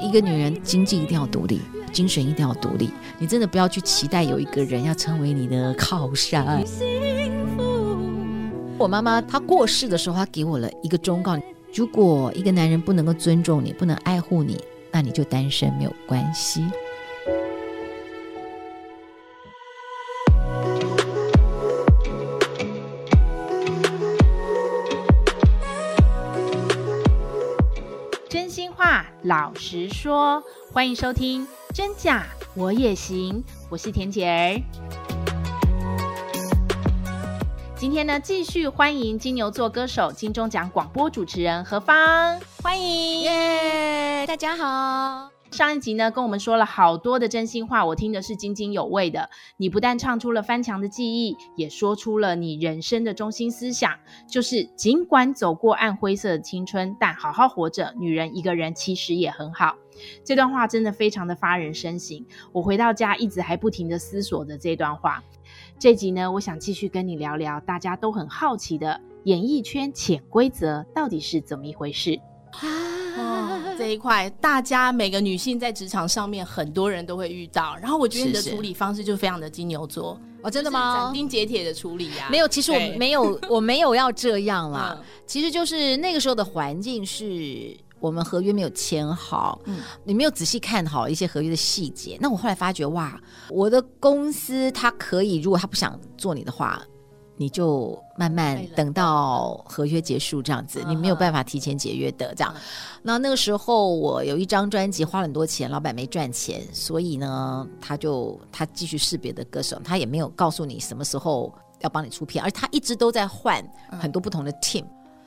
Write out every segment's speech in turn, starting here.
一个女人经济一定要独立，精神一定要独立。你真的不要去期待有一个人要成为你的靠山。我妈妈她过世的时候，她给我了一个忠告：如果一个男人不能够尊重你，不能爱护你，那你就单身没有关系。老实说，欢迎收听《真假我也行》，我是田姐儿。今天呢，继续欢迎金牛座歌手、金钟奖广播主持人何方，欢迎耶！大家好。上一集呢，跟我们说了好多的真心话，我听的是津津有味的。你不但唱出了翻墙的记忆，也说出了你人生的中心思想，就是尽管走过暗灰色的青春，但好好活着，女人一个人其实也很好。这段话真的非常的发人深省。我回到家一直还不停的思索着这段话。这集呢，我想继续跟你聊聊大家都很好奇的演艺圈潜规则到底是怎么一回事啊。这一块，大家每个女性在职场上面，很多人都会遇到。然后我觉得你的处理方式就非常的金牛座哦，真的吗？斩钉截铁的处理呀、啊？没有，其实我没有，我没有要这样啦。嗯、其实就是那个时候的环境是我们合约没有签好，嗯，你没有仔细看好一些合约的细节。那我后来发觉，哇，我的公司他可以，如果他不想做你的话。你就慢慢等到合约结束这样子，你没有办法提前解约的这样。那那个时候我有一张专辑花了很多钱，老板没赚钱，所以呢，他就他继续试别的歌手，他也没有告诉你什么时候要帮你出片，而他一直都在换很多不同的 team。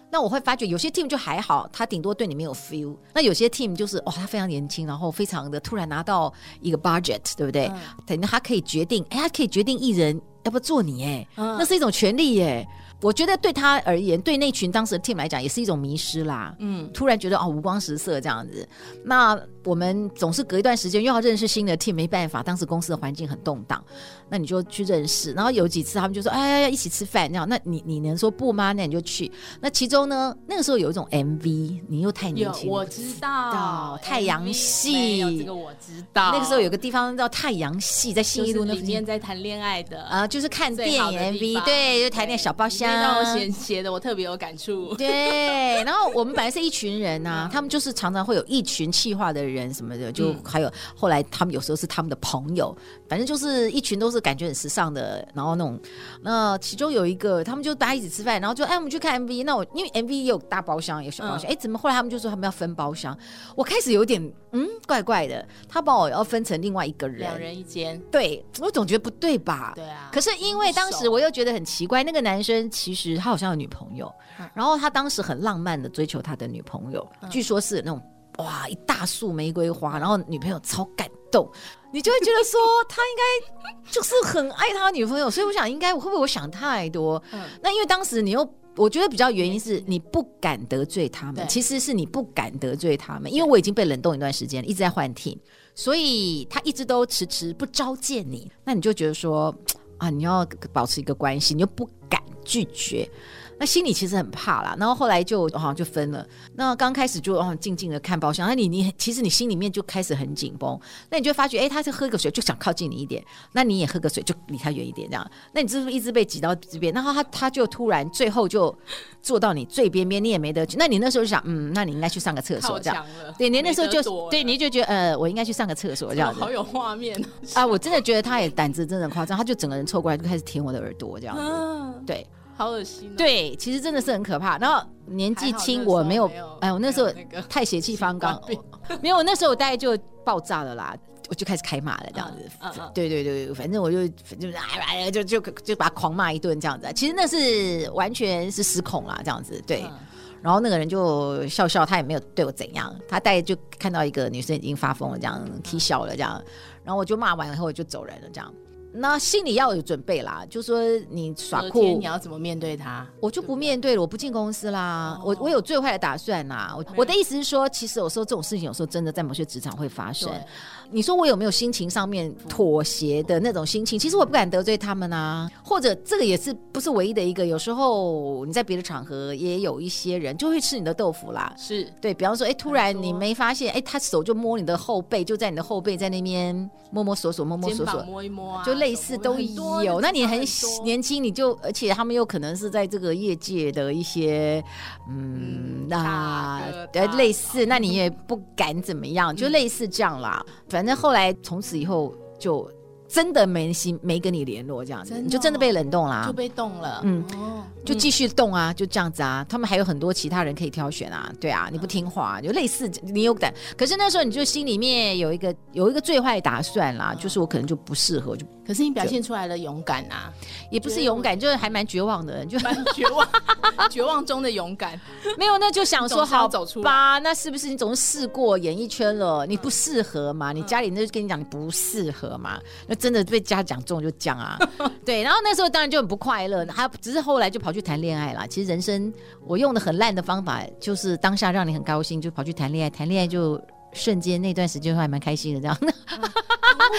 那我会发觉有些 team 就还好，他顶多对你没有 feel。那有些 team 就是哇，他非常年轻，然后非常的突然拿到一个 budget，对不对？等于他可以决定，哎，他可以决定艺人。要不做你哎，那是一种权利耶。我觉得对他而言，对那群当时的 team 来讲，也是一种迷失啦。嗯，突然觉得哦，五光十色这样子。那我们总是隔一段时间又要认识新的 team，没办法，当时公司的环境很动荡，那你就去认识。然后有几次他们就说：“哎呀，要一起吃饭。”那样，那你你能说不吗？那你就去。那其中呢，那个时候有一种 MV，你又太年轻，我知道太阳系，这个我知道。那个时候有个地方叫太阳系，在信义路那里面在谈恋爱的啊，就是看电影 MV，对，就谈恋爱小包厢。写写的我特别有感触，对。然后我们本来是一群人呐、啊，他们就是常常会有一群气化的人什么的，就还有后来他们有时候是他们的朋友，反正就是一群都是感觉很时尚的。然后那种，那其中有一个，他们就大家一起吃饭，然后就哎，我们去看 MV。那我因为 MV 也有大包厢，有小包厢，哎、嗯，怎么后来他们就说他们要分包厢？我开始有点嗯怪怪的，他把我要分成另外一个人，两人一间。对，我总觉得不对吧？对啊。可是因为当时我又觉得很奇怪，那个男生其实。他好像有女朋友，然后他当时很浪漫的追求他的女朋友，据说是那种哇一大束玫瑰花，然后女朋友超感动，你就会觉得说他应该就是很爱他女朋友，所以我想应该会不会我想太多？那因为当时你又我觉得比较原因是你不敢得罪他们，其实是你不敢得罪他们，因为我已经被冷冻一段时间，一直在换 team，所以他一直都迟迟不召见你，那你就觉得说啊你要保持一个关系，你又不敢。拒绝，那心里其实很怕啦。然后后来就好像、哦、就分了。那刚开始就哦静静的看包厢，那你你其实你心里面就开始很紧绷。那你就发觉，哎，他是喝个水就想靠近你一点，那你也喝个水就离他远一点，这样。那你是不是一直被挤到这边？然后他他就突然最后就坐到你最边边，你也没得去。那你那时候就想，嗯，那你应该去上个厕所，这样。对，你那时候就对，你就觉得呃，我应该去上个厕所，这样子。好有画面啊！我真的觉得他也胆子真的夸张，他就整个人凑过来就开始舔我的耳朵，这样子。啊、对。好恶心、哦！对，其实真的是很可怕。然后年纪轻，我没有，哎，我那时候太血气方刚，没有，我那时候我大概就爆炸了啦，我就开始开骂了，这样子。嗯嗯、对对对，反正我就就哎呀，就就就把他狂骂一顿这样子。其实那是完全是失控啦，这样子。对，嗯、然后那个人就笑笑，他也没有对我怎样，他大概就看到一个女生已经发疯了，这样踢笑了这样。然后我就骂完以后我就走人了，这样。那心里要有准备啦，就说你耍酷，你要怎么面对他？我就不面对了，我不进公司啦。我我有最坏的打算啦。我我的意思是说，其实有时候这种事情，有时候真的在某些职场会发生。你说我有没有心情上面妥协的那种心情？其实我不敢得罪他们啊。或者这个也是不是唯一的一个？有时候你在别的场合也有一些人就会吃你的豆腐啦。是对，比方说，哎，突然你没发现，哎，他手就摸你的后背，就在你的后背在那边摸摸索索，摸摸索索，摸一摸啊，就类似都有。那你很年轻，你就而且他们又可能是在这个业界的一些，嗯，那呃类似，那你也不敢怎么样，就类似这样啦。反正后来从此以后就真的没心没跟你联络这样子，你就真的被冷冻啦，就被冻了，嗯，就继续冻啊，就这样子啊。他们还有很多其他人可以挑选啊，对啊，你不听话就类似你有胆，可是那时候你就心里面有一个有一个最坏打算啦，就是我可能就不适合就。可是你表现出来的勇敢啊，也不是勇敢，就是还蛮绝望的，就蛮绝望，绝望中的勇敢。没有，那就想说好吧，那是不是你总是试过演艺圈了，你不适合嘛？你家里那就跟你讲你不适合嘛？那真的被家讲中就讲啊，对。然后那时候当然就很不快乐，还只是后来就跑去谈恋爱了。其实人生我用的很烂的方法，就是当下让你很高兴，就跑去谈恋爱，谈恋爱就。瞬间那段时间还蛮开心的，这样务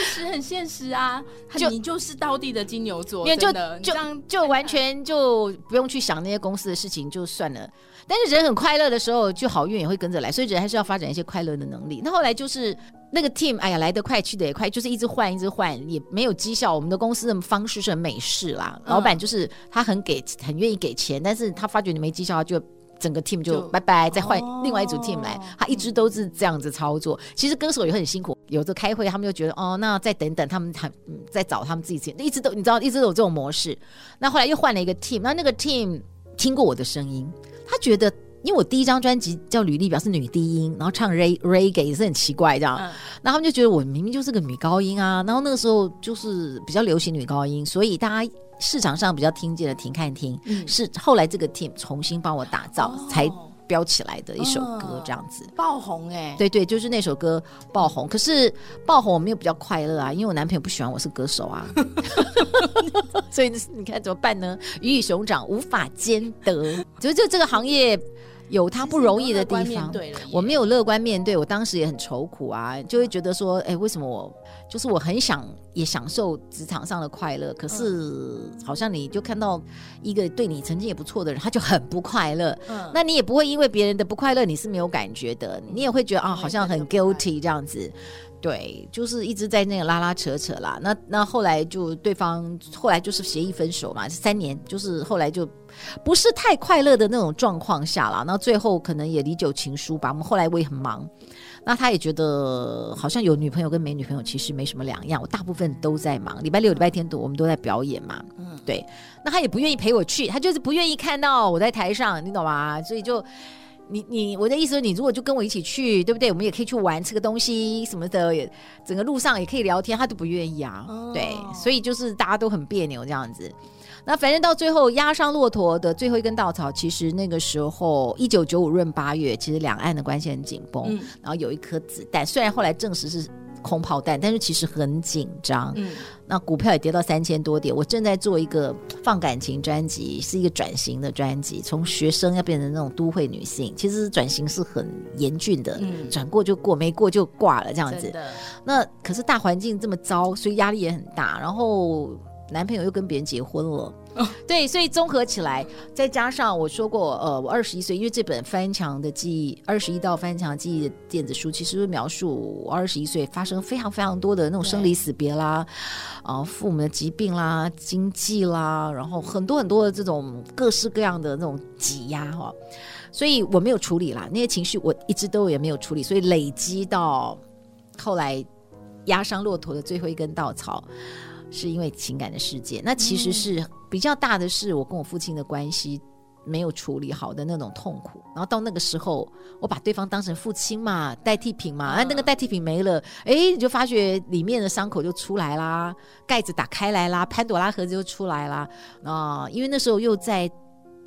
实，很现实啊。就你就是道地的金牛座，就就就完全就不用去想那些公司的事情就算了。但是人很快乐的时候，就好运也会跟着来，所以人还是要发展一些快乐的能力。那后来就是那个 team，哎呀，来得快去得也快，就是一直换，一直换，也没有绩效。我们的公司的方式是很美式啦，老板就是他很给，很愿意给钱，但是他发觉你没绩效，他就。整个 team 就拜拜，再换另外一组 team 来，他一直都是这样子操作。其实歌手也很辛苦，有时候开会他们就觉得哦，那再等等，他们还在找他们自己，一直都你知道，一直都有这种模式。那后来又换了一个 team，那那个 team 听过我的声音，他觉得因为我第一张专辑叫《履历表》是女低音，然后唱 Ray Reggae 也是很奇怪这样，然后他们就觉得我明明就是个女高音啊，然后那个时候就是比较流行女高音，所以大家。市场上比较听见的，停看听，嗯、是后来这个 team 重新帮我打造，哦、才飙起来的一首歌，这样子、哦、爆红哎、欸，对对，就是那首歌爆红。可是爆红我没有比较快乐啊，因为我男朋友不喜欢我是歌手啊，所以你看怎么办呢？鱼与熊掌无法兼得，就就这个行业。有他不容易的地方，我没有乐观面对，我当时也很愁苦啊，就会觉得说，哎，为什么我就是我很想也享受职场上的快乐，可是好像你就看到一个对你曾经也不错的人，他就很不快乐，嗯，那你也不会因为别人的不快乐你是没有感觉的，你也会觉得啊，好像很 guilty 这样子。对，就是一直在那个拉拉扯扯啦。那那后来就对方后来就是协议分手嘛，三年就是后来就不是太快乐的那种状况下了。那最后可能也离酒情书吧。我们后来我也很忙，那他也觉得好像有女朋友跟没女朋友其实没什么两样。我大部分都在忙，礼拜六、礼拜天都我们都在表演嘛。嗯，对。那他也不愿意陪我去，他就是不愿意看到我在台上，你懂吗？所以就。你你我的意思是，你如果就跟我一起去，对不对？我们也可以去玩，吃个东西什么的，也整个路上也可以聊天，他都不愿意啊。哦、对，所以就是大家都很别扭这样子。那反正到最后压上骆驼的最后一根稻草，其实那个时候一九九五闰八月，其实两岸的关系很紧绷，嗯、然后有一颗子弹，虽然后来证实是。空炮弹，但是其实很紧张。嗯，那股票也跌到三千多点。我正在做一个放感情专辑，是一个转型的专辑，从学生要变成那种都会女性。其实转型是很严峻的，嗯，转过就过，没过就挂了这样子。那可是大环境这么糟，所以压力也很大。然后男朋友又跟别人结婚了。对，所以综合起来，再加上我说过，呃，我二十一岁，因为这本翻墙的记忆，二十一道翻墙记忆的电子书，其实描述我二十一岁发生非常非常多的那种生离死别啦，啊、呃，父母的疾病啦，经济啦，然后很多很多的这种各式各样的那种挤压哈，所以我没有处理啦，那些情绪我一直都也没有处理，所以累积到后来压伤骆驼的最后一根稻草。是因为情感的世界，那其实是比较大的是我跟我父亲的关系没有处理好的那种痛苦，然后到那个时候，我把对方当成父亲嘛，代替品嘛，啊，那个代替品没了，哎，你就发觉里面的伤口就出来啦，盖子打开来啦，潘朵拉盒子就出来啦，啊，因为那时候又在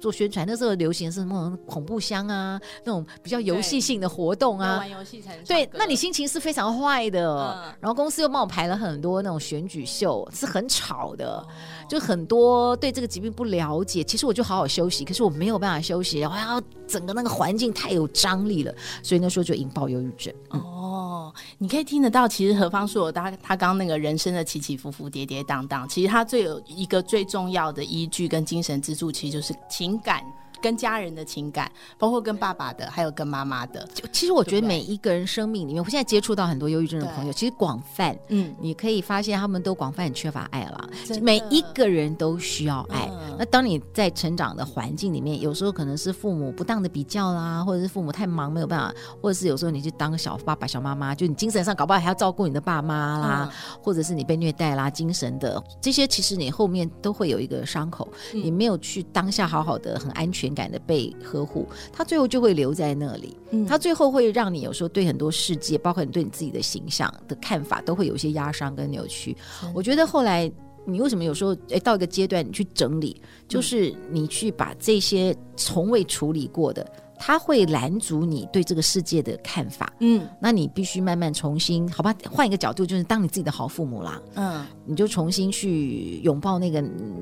做宣传，那时候流行是什么恐怖箱啊，那种比较游戏性的活动啊，玩游戏才能对，那你心情是非常坏的。嗯、然后公司又帮我排了很多那种选举秀，是很吵的，哦、就很多对这个疾病不了解。其实我就好好休息，可是我没有办法休息，然后整个那个环境太有张力了，所以那时候就引爆忧郁症。哦，你可以听得到，其实何方说他他刚刚那个人生的起起伏伏、跌跌宕宕，其实他最有一个最重要的依据跟精神支柱，其实就是情感。跟家人的情感，包括跟爸爸的，还有跟妈妈的。就其实我觉得每一个人生命里面，我现在接触到很多忧郁症的朋友，其实广泛，嗯，你可以发现他们都广泛很缺乏爱了。每一个人都需要爱。嗯、那当你在成长的环境里面，有时候可能是父母不当的比较啦，或者是父母太忙没有办法，或者是有时候你去当个小爸爸、小妈妈，就你精神上搞不好还要照顾你的爸妈啦，嗯、或者是你被虐待啦，精神的这些，其实你后面都会有一个伤口，嗯、你没有去当下好好的很安全感的被呵护，他最后就会留在那里。嗯，他最后会让你有时候对很多世界，包括你对你自己的形象的看法，都会有一些压伤跟扭曲。我觉得后来你为什么有时候诶到一个阶段你去整理，就是你去把这些从未处理过的。他会拦阻你对这个世界的看法，嗯，那你必须慢慢重新，好吧？换一个角度，就是当你自己的好父母啦，嗯，你就重新去拥抱那个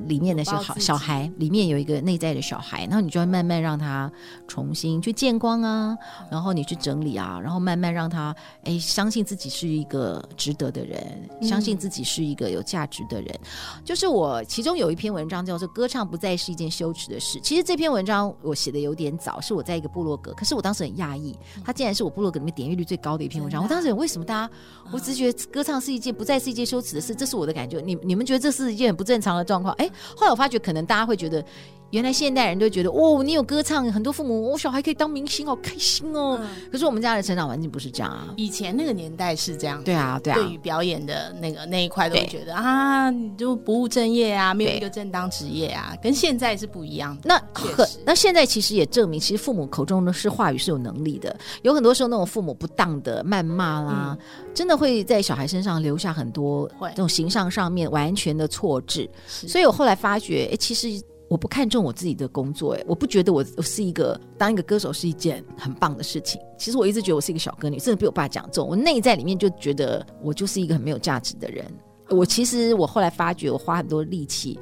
里面的小孩，小孩里面有一个内在的小孩，然后你就会慢慢让他重新去见光啊，然后你去整理啊，然后慢慢让他哎相信自己是一个值得的人，相信自己是一个有价值的人。嗯，就是我其中有一篇文章叫做《歌唱不再是一件羞耻的事》，其实这篇文章我写的有点早，是我在一个。部落格，可是我当时很讶异，他竟然是我部落格里面点阅率最高的一篇文章。我当时为什么大家，我只觉得歌唱是一件不再是一件羞耻的事，这是我的感觉。你你们觉得这是一件很不正常的状况？哎，后来我发觉，可能大家会觉得。原来现代人都觉得哦，你有歌唱，很多父母，我、哦、小孩可以当明星，好开心哦。嗯、可是我们家的成长环境不是这样啊。以前那个年代是这样，对啊，对啊。对于表演的那个那一块，都会觉得啊，你就不务正业啊，没有一个正当职业啊，跟现在是不一样的。那很，那现在其实也证明，其实父母口中的是话语是有能力的。有很多时候，那种父母不当的谩骂啦，嗯、真的会在小孩身上留下很多这种形象上面完全的错置。所以我后来发觉，哎，其实。我不看重我自己的工作，哎，我不觉得我我是一个当一个歌手是一件很棒的事情。其实我一直觉得我是一个小歌女，甚至被我爸讲中。我内在里面就觉得我就是一个很没有价值的人。我其实我后来发觉，我花很多力气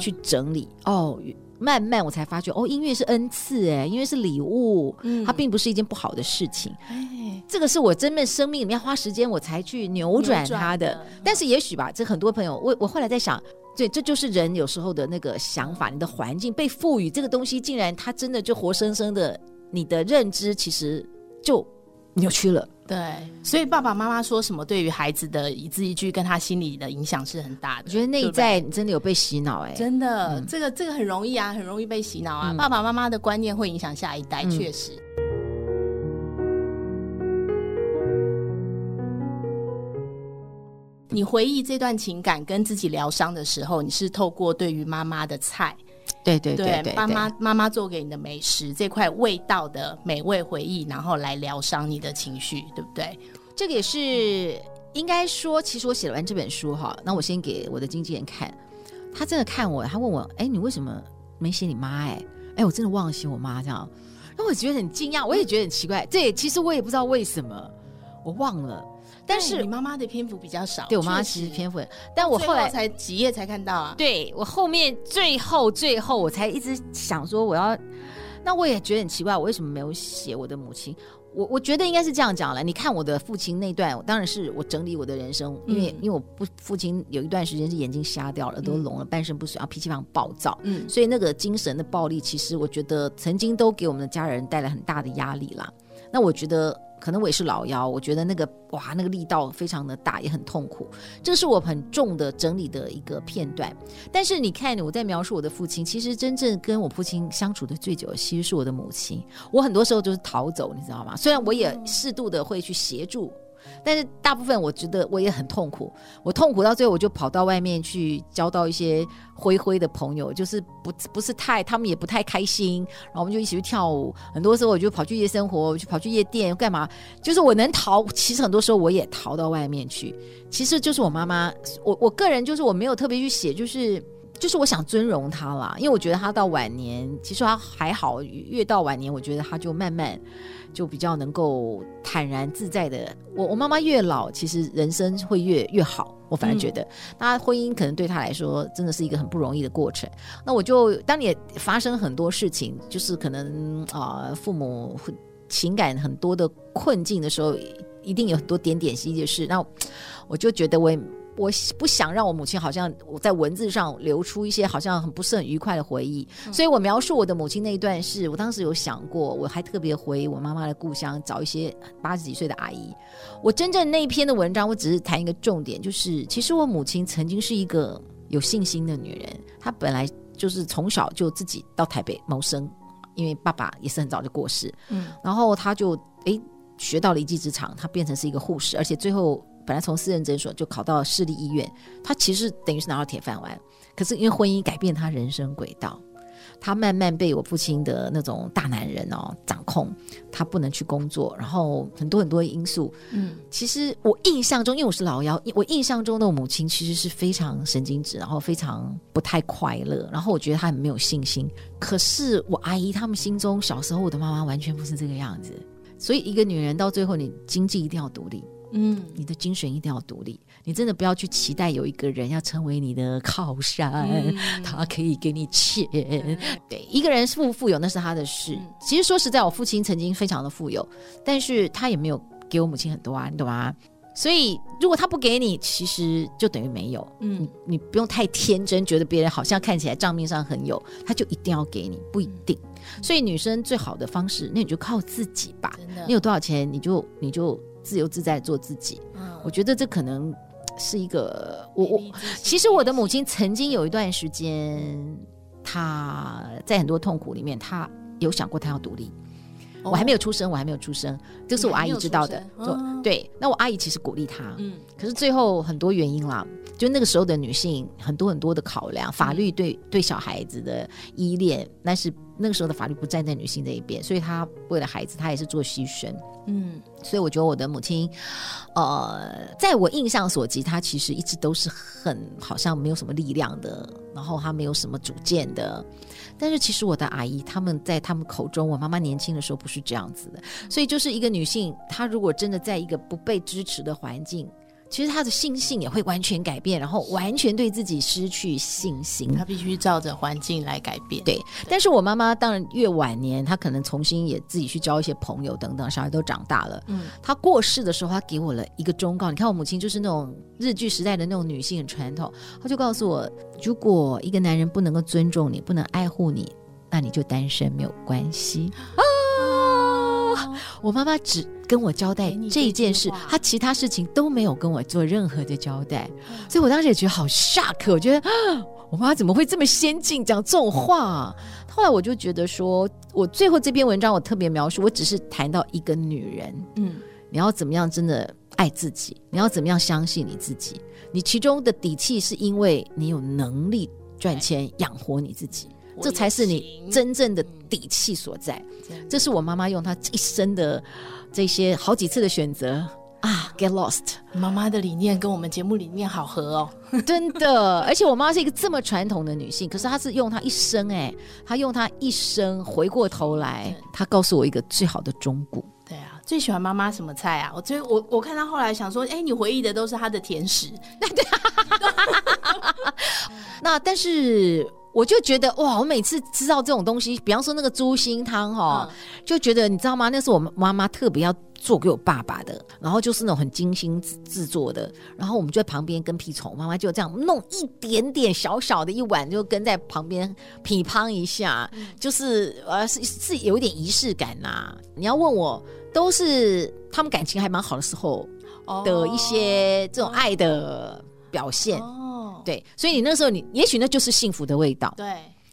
去整理，嗯、哦，慢慢我才发觉，哦，音乐是恩赐，哎，音乐是礼物，嗯，它并不是一件不好的事情。哎，这个是我真正生命里面花时间我才去扭转它的。但是也许吧，这很多朋友，我我后来在想。对，这就是人有时候的那个想法，你的环境被赋予这个东西，竟然它真的就活生生的，你的认知其实就扭曲了。对，所以爸爸妈妈说什么，对于孩子的一字一句，跟他心里的影响是很大的。我觉得内在你真的有被洗脑哎、欸，真的，嗯、这个这个很容易啊，很容易被洗脑啊。嗯、爸爸妈妈的观念会影响下一代，嗯、确实。你回忆这段情感跟自己疗伤的时候，你是透过对于妈妈的菜，对对对对，妈妈妈妈做给你的美食这块味道的美味回忆，然后来疗伤你的情绪，对不对？这个也是应该说，其实我写完这本书哈，那我先给我的经纪人看，他真的看我，他问我，哎，你为什么没写你妈？哎，哎，我真的忘了写我妈这样，那我觉得很惊讶，我也觉得很奇怪，对，其实我也不知道为什么，我忘了。但是你妈妈的篇幅比较少，对我妈妈其实篇幅，但我后来才几页才看到啊。对我后面最后最后我才一直想说我要，那我也觉得很奇怪，我为什么没有写我的母亲？我我觉得应该是这样讲了。你看我的父亲那段，当然是我整理我的人生，因为、嗯、因为我不父亲有一段时间是眼睛瞎掉了，都聋了，半身不遂，然后脾气非常暴躁，嗯，所以那个精神的暴力，其实我觉得曾经都给我们的家人带来很大的压力啦。那我觉得。可能我也是老腰，我觉得那个哇，那个力道非常的大，也很痛苦。这是我很重的整理的一个片段。但是你看，我在描述我的父亲，其实真正跟我父亲相处的最久的，其实是我的母亲。我很多时候就是逃走，你知道吗？虽然我也适度的会去协助。但是大部分我觉得我也很痛苦，我痛苦到最后我就跑到外面去交到一些灰灰的朋友，就是不不是太，他们也不太开心，然后我们就一起去跳舞。很多时候我就跑去夜生活，我就跑去夜店干嘛？就是我能逃，其实很多时候我也逃到外面去。其实就是我妈妈，我我个人就是我没有特别去写，就是就是我想尊荣他啦，因为我觉得他到晚年，其实他还好，越到晚年，我觉得他就慢慢就比较能够坦然自在的。我我妈妈越老，其实人生会越越好。我反而觉得，那、婚姻可能对他来说真的是一个很不容易的过程。那我就当你发生很多事情，就是可能啊、父母情感很多的困境的时候，一定有很多点点滴滴的事。那我就觉得我也。我不想让我母亲好像我在文字上流出一些好像很不是很愉快的回忆，嗯、所以我描述我的母亲那一段是，我当时有想过，我还特别回我妈妈的故乡找一些八十几岁的阿姨。我真正那一篇的文章，我只是谈一个重点，就是其实我母亲曾经是一个有信心的女人，她本来就是从小就自己到台北谋生，因为爸爸也是很早就过世，嗯，然后她就诶学到了一技之长，她变成是一个护士，而且最后。本来从私人诊所就考到市立医院，他其实等于是拿到铁饭碗。可是因为婚姻改变他人生轨道，他慢慢被我父亲的那种大男人哦掌控，他不能去工作，然后很多很多因素。嗯，其实我印象中，因为我是老幺，我印象中的母亲其实是非常神经质，然后非常不太快乐，然后我觉得她很没有信心。可是我阿姨他们心中，小时候我的妈妈完全不是这个样子。所以一个女人到最后，你经济一定要独立。嗯，你的精神一定要独立，你真的不要去期待有一个人要成为你的靠山，嗯、他可以给你钱。嗯、对，一个人富不富有那是他的事。嗯、其实说实在，我父亲曾经非常的富有，但是他也没有给我母亲很多啊，你懂吗？所以如果他不给你，其实就等于没有。嗯你，你不用太天真，觉得别人好像看起来账面上很有，他就一定要给你，不一定。嗯、所以女生最好的方式，那你就靠自己吧。你有多少钱，你就你就。自由自在做自己，嗯，我觉得这可能是一个我我其实我的母亲曾经有一段时间，她在很多痛苦里面，她有想过她要独立。我还没有出生，我还没有出生，这是我阿姨知道的。对，那我阿姨其实鼓励她，嗯，可是最后很多原因啦，就那个时候的女性很多很多的考量，法律对对小孩子的依恋，但是那个时候的法律不站在女性这一边，所以她为了孩子，她也是做牺牲。嗯，所以我觉得我的母亲，呃，在我印象所及，她其实一直都是很好像没有什么力量的，然后她没有什么主见的。但是其实我的阿姨他们在他们口中，我妈妈年轻的时候不是这样子的。所以就是一个女性，她如果真的在一个不被支持的环境。其实他的心性也会完全改变，然后完全对自己失去信心。他必须照着环境来改变。对，对但是我妈妈当然越晚年，她可能重新也自己去交一些朋友等等，小孩都长大了。嗯，她过世的时候，她给我了一个忠告。你看，我母亲就是那种日剧时代的那种女性很传统，她就告诉我：如果一个男人不能够尊重你，不能爱护你，那你就单身没有关系。啊 我妈妈只跟我交代这一件事，她其他事情都没有跟我做任何的交代，所以我当时也觉得好 shock。我觉得我妈怎么会这么先进，讲这种话？后来我就觉得说，我最后这篇文章我特别描述，我只是谈到一个女人，嗯，你要怎么样真的爱自己，你要怎么样相信你自己，你其中的底气是因为你有能力赚钱养活你自己。这才是你真正的底气所在。这是我妈妈用她一生的这些好几次的选择啊，get lost。妈妈的理念跟我们节目理念好合哦，真的。而且我妈是一个这么传统的女性，可是她是用她一生哎，她用她一生回过头来，她告诉我一个最好的忠告。对啊，最喜欢妈妈什么菜啊？我最我我看她后来想说，哎，你回忆的都是她的甜食。对，那但是。我就觉得哇，我每次吃到这种东西，比方说那个猪心汤哈，嗯、就觉得你知道吗？那是我妈妈特别要做给我爸爸的，然后就是那种很精心制作的，然后我们就在旁边跟屁虫，妈妈就这样弄一点点小小的一碗，就跟在旁边 品乓一下，嗯、就是呃是是有一点仪式感呐、啊。你要问我，都是他们感情还蛮好的时候的一些这种爱的表现。哦对，所以你那时候你也许那就是幸福的味道。对，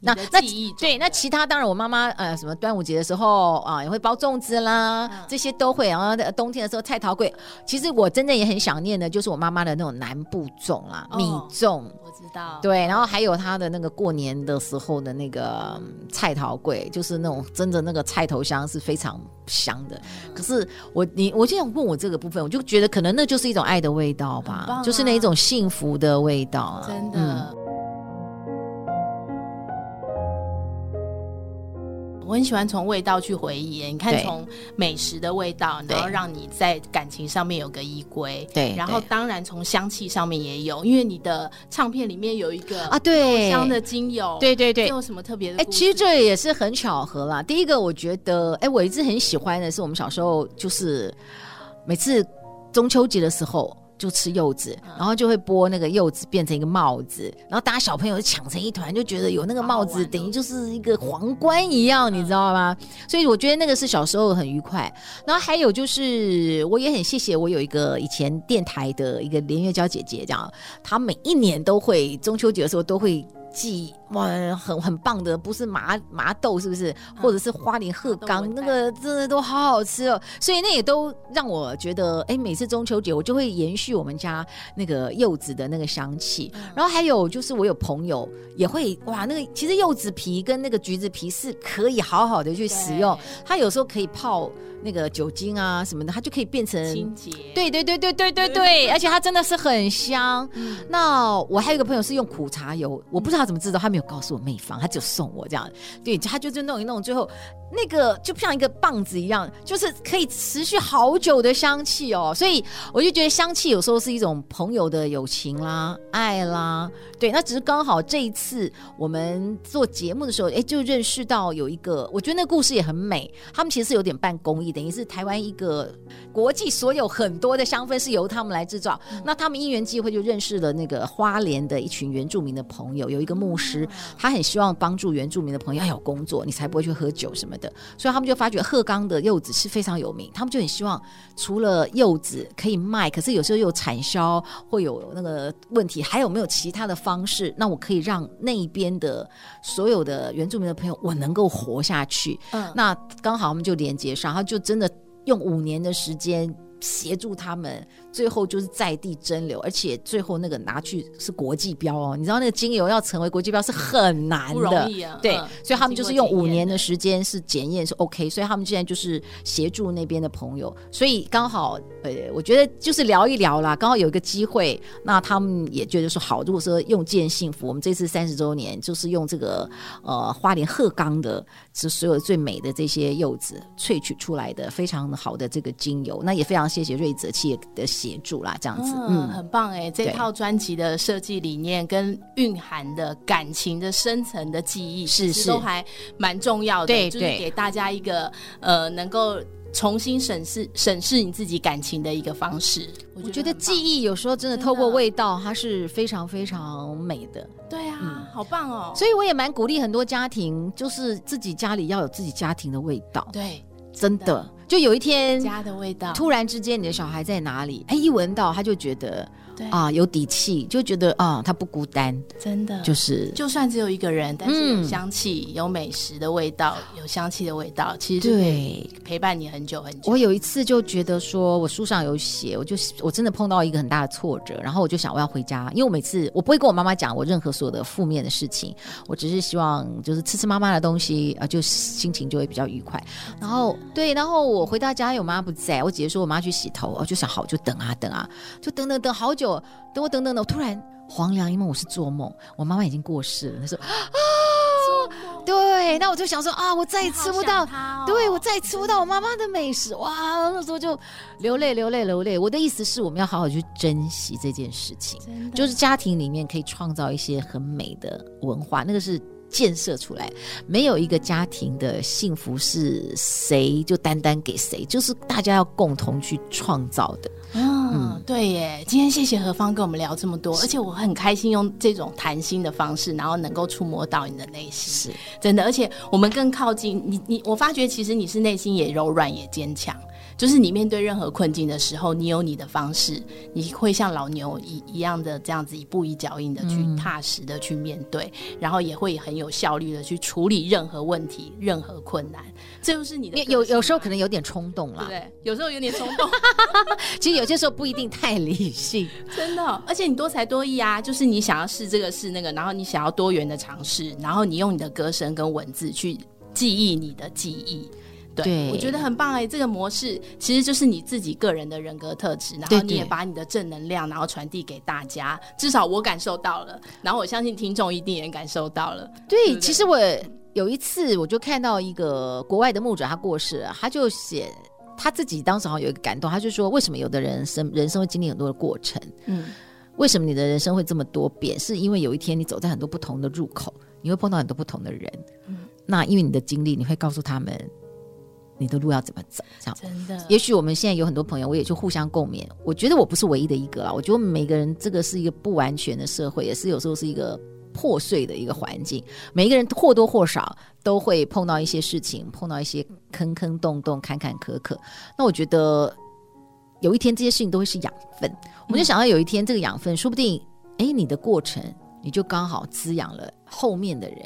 那那对那其他当然我妈妈呃什么端午节的时候啊也会包粽子啦，嗯、这些都会。然后冬天的时候菜桃粿，其实我真的也很想念的，就是我妈妈的那种南部粽啦，哦、米粽。我知道。对，然后还有她的那个过年的时候的那个菜桃粿，就是那种真的那个菜头香是非常香的。嗯、可是我你我就想问我这个部分，我就觉得可能那就是一种爱的味道吧，啊、就是那一种幸福的味道。真的。嗯我很喜欢从味道去回忆。你看，从美食的味道，然后让你在感情上面有个依归。对，然后当然从香气上面也有，因为你的唱片里面有一个啊，对，香的精油。对对对，有什么特别的？哎，其实这也是很巧合啦。第一个，我觉得，哎，我一直很喜欢的是，我们小时候就是每次中秋节的时候。就吃柚子，然后就会剥那个柚子变成一个帽子，然后大家小朋友就抢成一团，就觉得有那个帽子等于就是一个皇冠一样，你知道吗？所以我觉得那个是小时候很愉快。然后还有就是，我也很谢谢我有一个以前电台的一个连月娇姐姐，这样她每一年都会中秋节的时候都会。寄哇，很很棒的，不是麻麻豆是不是？或者是花莲鹤冈，那个真的都好好吃哦。所以那也都让我觉得，哎，每次中秋节我就会延续我们家那个柚子的那个香气。然后还有就是，我有朋友也会哇，那个其实柚子皮跟那个橘子皮是可以好好的去使用，它有时候可以泡。那个酒精啊什么的，它就可以变成清洁。对对对对对对对，而且它真的是很香。嗯、那我还有一个朋友是用苦茶油，我不知道他怎么知道，他没有告诉我秘方，他只有送我这样。对，他就就弄一弄，最后那个就像一个棒子一样，就是可以持续好久的香气哦。所以我就觉得香气有时候是一种朋友的友情啦、爱啦。对，那只是刚好这一次我们做节目的时候，哎，就认识到有一个，我觉得那故事也很美。他们其实是有点办公益。等于是台湾一个国际所有很多的香氛是由他们来制造，那他们因缘际会就认识了那个花莲的一群原住民的朋友，有一个牧师，他很希望帮助原住民的朋友要有工作，你才不会去喝酒什么的，所以他们就发觉鹤冈的柚子是非常有名，他们就很希望除了柚子可以卖，可是有时候有产销会有那个问题，还有没有其他的方式，那我可以让那一边的所有的原住民的朋友我能够活下去，嗯，那刚好我们就连接上，他就。真的用五年的时间协助他们。最后就是在地蒸馏，而且最后那个拿去是国际标哦。你知道那个精油要成为国际标是很难的，啊。对，嗯、所以他们就是用五年的时间是检验是 OK，所以他们现在就是协助那边的朋友。所以刚好呃，我觉得就是聊一聊啦，刚好有一个机会，那他们也觉得说好。如果说用见幸福，我们这次三十周年就是用这个呃花莲鹤冈的，是所有最美的这些柚子萃取出来的非常好的这个精油。那也非常谢谢瑞泽企业的。协助啦，这样子，嗯，嗯很棒哎！这套专辑的设计理念跟蕴含的感情的深层的记忆，是是都还蛮重要的，对，就是给大家一个呃，能够重新审视审视你自己感情的一个方式。我觉得记忆有时候真的透过味道，它是非常非常美的。对啊，嗯、好棒哦！所以我也蛮鼓励很多家庭，就是自己家里要有自己家庭的味道。对，真的。就有一天，家的味道，突然之间，你的小孩在哪里？哎，一闻到他就觉得。对。啊，有底气，就觉得啊，他不孤单，真的。就是，就算只有一个人，但是有香气、嗯、有美食的味道，有香气的味道，其实对。陪伴你很久很久。我有一次就觉得说，我书上有写，我就我真的碰到一个很大的挫折，然后我就想我要回家，因为我每次我不会跟我妈妈讲我任何所有的负面的事情，我只是希望就是吃吃妈妈的东西啊，就心情就会比较愉快。然后对，然后我回到家，我妈不在，我姐姐说我妈去洗头，我就想好就等啊等啊，就等等等好久。等我等等等，我突然黄粱一梦，我是做梦，我妈妈已经过世了。她说啊，对，那我就想说啊，我再也吃不到，哦、对我再也吃不到我妈妈的美食，哇，那时候就流泪流泪流泪。我的意思是，我们要好好去珍惜这件事情，就是家庭里面可以创造一些很美的文化，那个是。建设出来，没有一个家庭的幸福是谁就单单给谁，就是大家要共同去创造的。嗯，嗯对耶。今天谢谢何芳跟我们聊这么多，而且我很开心用这种谈心的方式，然后能够触摸到你的内心，是真的。而且我们更靠近你，你我发觉其实你是内心也柔软也坚强。就是你面对任何困境的时候，你有你的方式，你会像老牛一一样的这样子一步一脚印的去踏实的去面对，嗯、然后也会很有效率的去处理任何问题、任何困难。这就是你的有有时候可能有点冲动啦，对，有时候有点冲动。其实有些时候不一定太理性，真的。而且你多才多艺啊，就是你想要试这个试那个，然后你想要多元的尝试，然后你用你的歌声跟文字去记忆你的记忆。对，对我觉得很棒哎！这个模式其实就是你自己个人的人格特质，然后你也把你的正能量，然后传递给大家。至少我感受到了，然后我相信听众一定也感受到了。对，对对其实我有一次我就看到一个国外的牧者，他过世了，他就写他自己当时好像有一个感动，他就说，为什么有的人生人生会经历很多的过程？嗯，为什么你的人生会这么多变？是因为有一天你走在很多不同的入口，你会碰到很多不同的人。嗯，那因为你的经历，你会告诉他们。你的路要怎么走？这样真的。也许我们现在有很多朋友，我也就互相共勉。我觉得我不是唯一的一个啦。我觉得每个人这个是一个不完全的社会，也是有时候是一个破碎的一个环境。每一个人或多或少都会碰到一些事情，碰到一些坑坑洞洞、坎坎坷坷。那我觉得有一天这些事情都会是养分。我们就想到有一天这个养分，说不定哎，你的过程你就刚好滋养了后面的人。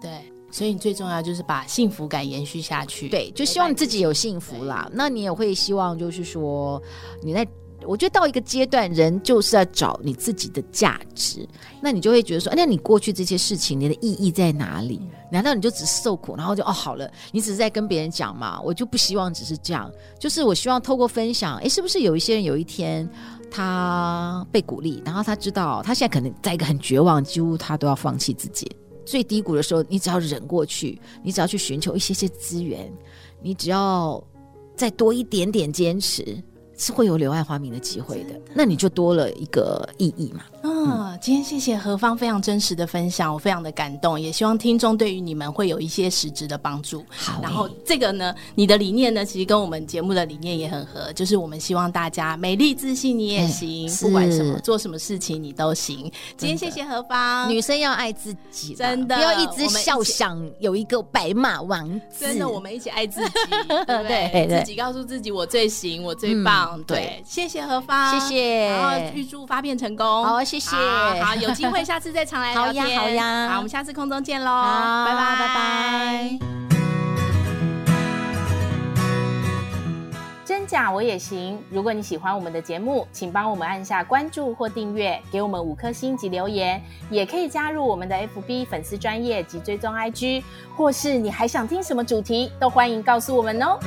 对。所以你最重要就是把幸福感延续下去，对，就希望你自己有幸福啦。那你也会希望，就是说，你在，我觉得到一个阶段，人就是要找你自己的价值。那你就会觉得说，那你过去这些事情，你的意义在哪里？难道你就只是受苦，然后就哦好了？你只是在跟别人讲嘛？我就不希望只是这样，就是我希望透过分享，诶，是不是有一些人有一天他被鼓励，然后他知道他现在可能在一个很绝望，几乎他都要放弃自己。最低谷的时候，你只要忍过去，你只要去寻求一些些资源，你只要再多一点点坚持，是会有柳暗花明的机会的。那你就多了一个意义嘛。嗯，今天谢谢何芳非常真实的分享，我非常的感动，也希望听众对于你们会有一些实质的帮助。好，然后这个呢，你的理念呢，其实跟我们节目的理念也很合，就是我们希望大家美丽自信，你也行，不管什么做什么事情你都行。今天谢谢何芳，女生要爱自己，真的不要一直笑想有一个白马王子。真的，我们一起爱自己，对？自己告诉自己我最行，我最棒。对，谢谢何芳，谢谢，然后预祝发片成功。好，谢谢。好，有机会 下次再常来聊天。好呀，好呀。好，我们下次空中见喽。拜拜，拜拜。真假我也行。如果你喜欢我们的节目，请帮我们按下关注或订阅，给我们五颗星及留言，也可以加入我们的 FB 粉丝专业及追踪 IG，或是你还想听什么主题，都欢迎告诉我们哦。